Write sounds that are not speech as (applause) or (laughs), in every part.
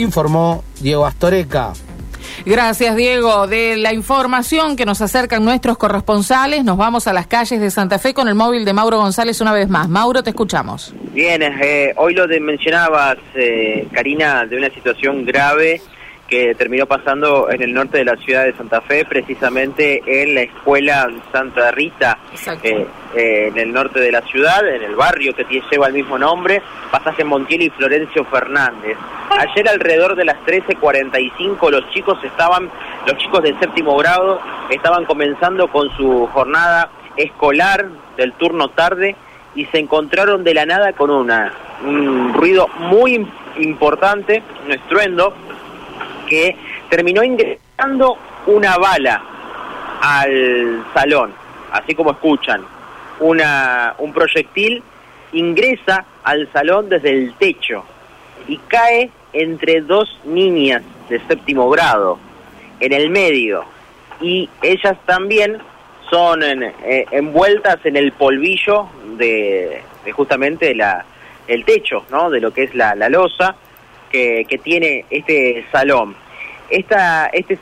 informó Diego Astoreca. Gracias, Diego. De la información que nos acercan nuestros corresponsales, nos vamos a las calles de Santa Fe con el móvil de Mauro González una vez más. Mauro, te escuchamos. Bien, eh, hoy lo de mencionabas, eh, Karina, de una situación grave que terminó pasando en el norte de la ciudad de Santa Fe, precisamente en la escuela Santa Rita, eh, eh, en el norte de la ciudad, en el barrio que lleva el mismo nombre, pasaje Montiel y Florencio Fernández. Ayer alrededor de las 13.45 los chicos estaban, los chicos de séptimo grado estaban comenzando con su jornada escolar del turno tarde y se encontraron de la nada con una, un ruido muy importante, un estruendo, que terminó ingresando una bala al salón, así como escuchan, una, un proyectil ingresa al salón desde el techo y cae entre dos niñas de séptimo grado, en el medio, y ellas también son eh, envueltas en el polvillo de, justamente la, el techo, ¿no? de lo que es la, la losa, que, que tiene este salón. Este,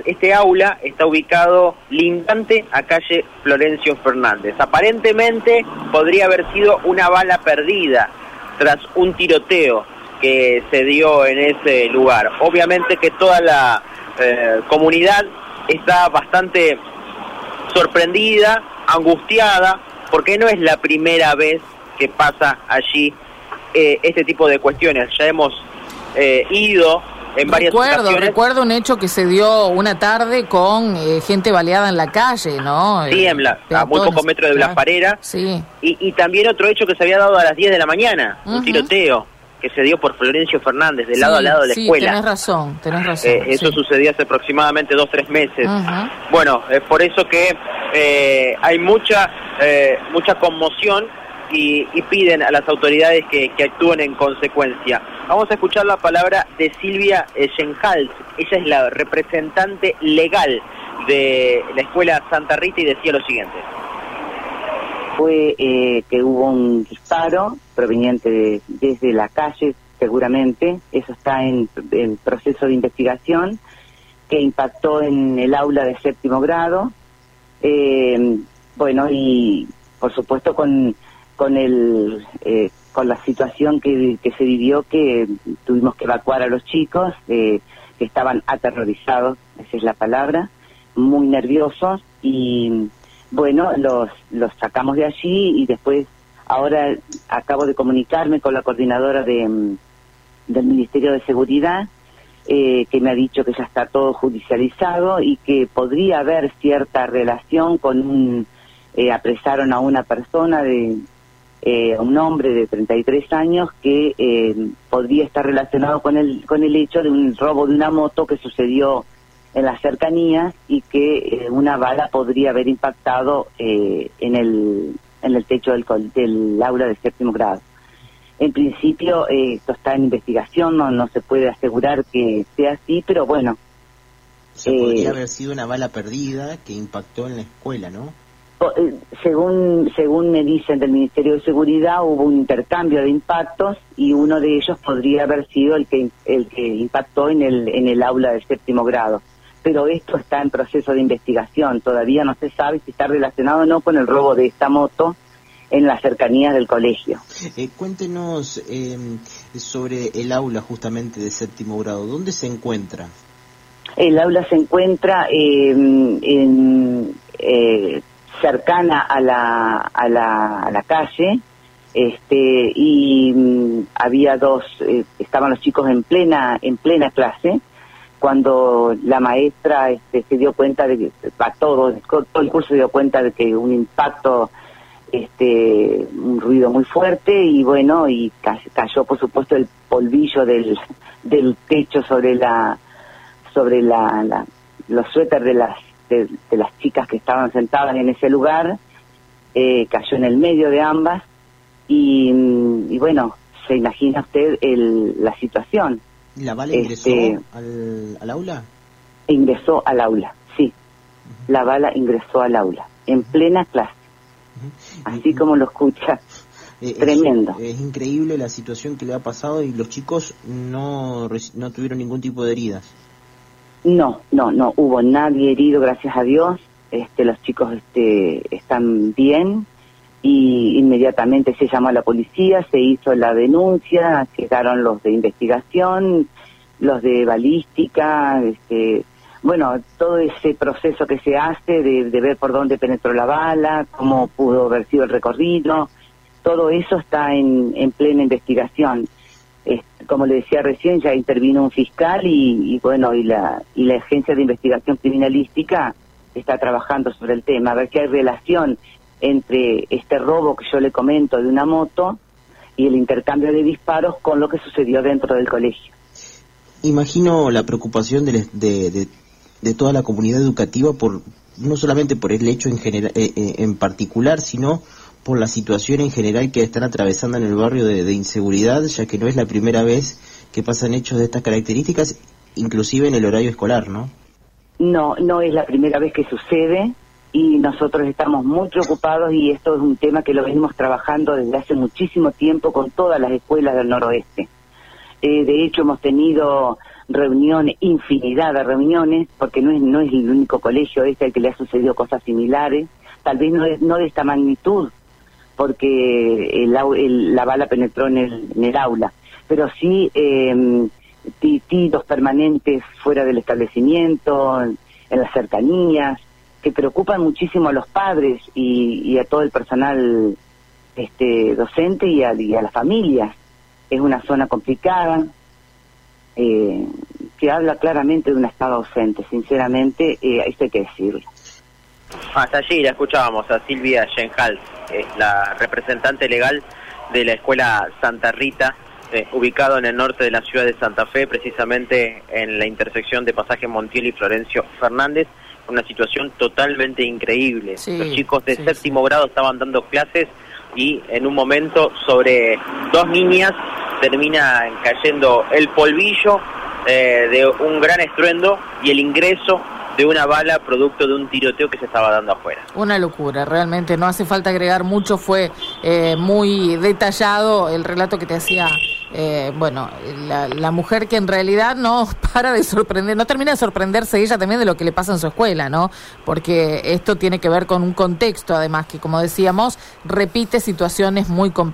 este aula está ubicado lindante a calle Florencio Fernández. Aparentemente podría haber sido una bala perdida tras un tiroteo que se dio en ese lugar. Obviamente que toda la eh, comunidad está bastante sorprendida, angustiada, porque no es la primera vez que pasa allí eh, este tipo de cuestiones. Ya hemos eh, ido en varias recuerdo, Recuerdo un hecho que se dio una tarde con eh, gente baleada en la calle, ¿no? Sí, en a muy pocos metros de Blas Parera. Sí. Y, también otro hecho que se había dado a las 10 de la mañana, un tiroteo que se dio por Florencio Fernández, de lado a lado de la escuela. Sí, tenés razón, tenés razón. Eh, eso sucedió hace aproximadamente dos, tres meses. Bueno, es por eso que hay mucha, mucha conmoción y, piden a las autoridades que, actúen en consecuencia. Vamos a escuchar la palabra de Silvia Schenhals. Ella es la representante legal de la Escuela Santa Rita y decía lo siguiente. Fue eh, que hubo un disparo proveniente desde la calle, seguramente. Eso está en, proceso de investigación, que impactó en el aula de séptimo grado. Eh, bueno, y por supuesto con con el eh, con la situación que, se vivió que tuvimos que evacuar a los chicos eh, que estaban aterrorizados esa es la palabra muy nerviosos y bueno los los sacamos de allí y después ahora acabo de comunicarme con la coordinadora de del Ministerio de Seguridad eh, que me ha dicho que ya está todo judicializado y que podría haber cierta relación con un apresaron a una persona de eh, un hombre de 33 años que eh, podría estar relacionado con el, con el hecho de un robo de una moto que sucedió en las cercanías y que eh, una bala podría haber impactado eh, en, el, en el techo del, del aula de séptimo grado. En principio esto está en investigación, no, no se puede asegurar que sea así, pero bueno. Se podría haber sido una bala perdida que impactó en la escuela, ¿no? Eh, según según me dicen del Ministerio de Seguridad hubo un intercambio de impactos y uno de ellos podría haber sido el que el que impactó en el en el aula del séptimo grado. Pero esto está en proceso de investigación. Todavía no se sabe si está relacionado o no con el robo de esta moto en las cercanías del colegio. Eh, cuéntenos em, sobre el aula justamente de séptimo grado. Dónde se encuentra el aula se encuentra em, en eh, cercana a la, a la, a la calle este y mm, había dos eh, estaban los chicos en plena en plena clase cuando la maestra este, se dio cuenta de que todo, todo el curso se dio cuenta de que un impacto este un ruido muy fuerte y bueno y cayó por supuesto el polvillo del, del techo sobre la sobre la, la los suéteres de las de, las chicas que estaban sentadas en ese lugar, eh, cayó en el medio de ambas y, y bueno, se imagina usted el, la situación. ¿La bala ingresó este, al, aula? Ingresó al aula, sí. La bala ingresó al aula, en plena clase, así como lo escucha. (laughs) Eh, es- Tremendo. Es, increíble la situación que le ha pasado y los chicos no, no tuvieron ningún tipo de heridas. No, no, no hubo nadie herido, gracias a Dios. Este, los chicos este, están bien y inmediatamente se llamó a la policía, se hizo la denuncia, llegaron los de investigación, los de balística, este, bueno, todo ese proceso que se hace de, de ver por dónde penetró la bala, cómo pudo haber sido el recorrido, todo eso está en, en plena investigación. Es- como le decía recién, ya intervino un fiscal y, y bueno, y la, y la agencia de investigación criminalística está trabajando sobre el tema, a ver si hay relación entre este robo que yo le comento de una moto y el intercambio de disparos con lo que sucedió dentro del colegio. Imagino la preocupación de, de- de toda la comunidad educativa por no solamente por el hecho en, general, eh, eh, en particular, sino por la situación en general que están atravesando en el barrio de, inseguridad, ya que no es la primera vez que pasan hechos de estas características, inclusive en el horario escolar, ¿no? No, no es la primera vez que sucede y nosotros estamos muy preocupados y esto es un tema que lo venimos trabajando desde hace muchísimo tiempo con todas las escuelas del noroeste. Eh, de hecho, hemos tenido reuniones, infinidad de reuniones, porque no es, no es el único colegio este al que le ha sucedido cosas similares, tal vez no de, no de esta magnitud, porque el el- la bala penetró en el, aula, pero sí eh, ti- tiros permanentes fuera del establecimiento, en, en las cercanías, que preocupan muchísimo a los padres y, y a todo el personal este, docente y a, y a las familias. Es una zona complicada, eh, que habla claramente de un Estado ausente, sinceramente, eh, esto hay que decirlo. Hasta allí la escuchábamos a Silvia Schenhals, es la representante legal de la escuela Santa Rita, eh, ubicado en el norte de la ciudad de Santa Fe, precisamente en la intersección de Pasaje Montiel y Florencio Fernández, una situación totalmente increíble. Sí, Los chicos de sí, séptimo grado estaban dando clases y en un momento sobre dos niñas termina cayendo el polvillo eh, de un gran estruendo y el ingreso de una bala producto de un tiroteo que se estaba dando afuera. Una locura, realmente no hace falta agregar mucho, fue eh, muy detallado el relato que te hacía, eh, bueno, la, mujer que en realidad no (laughs) para de sorprender, no termina de sorprenderse ella también de lo que le pasa en su escuela, ¿no? Porque esto tiene que ver con un contexto, además, que como decíamos, repite situaciones muy complicadas.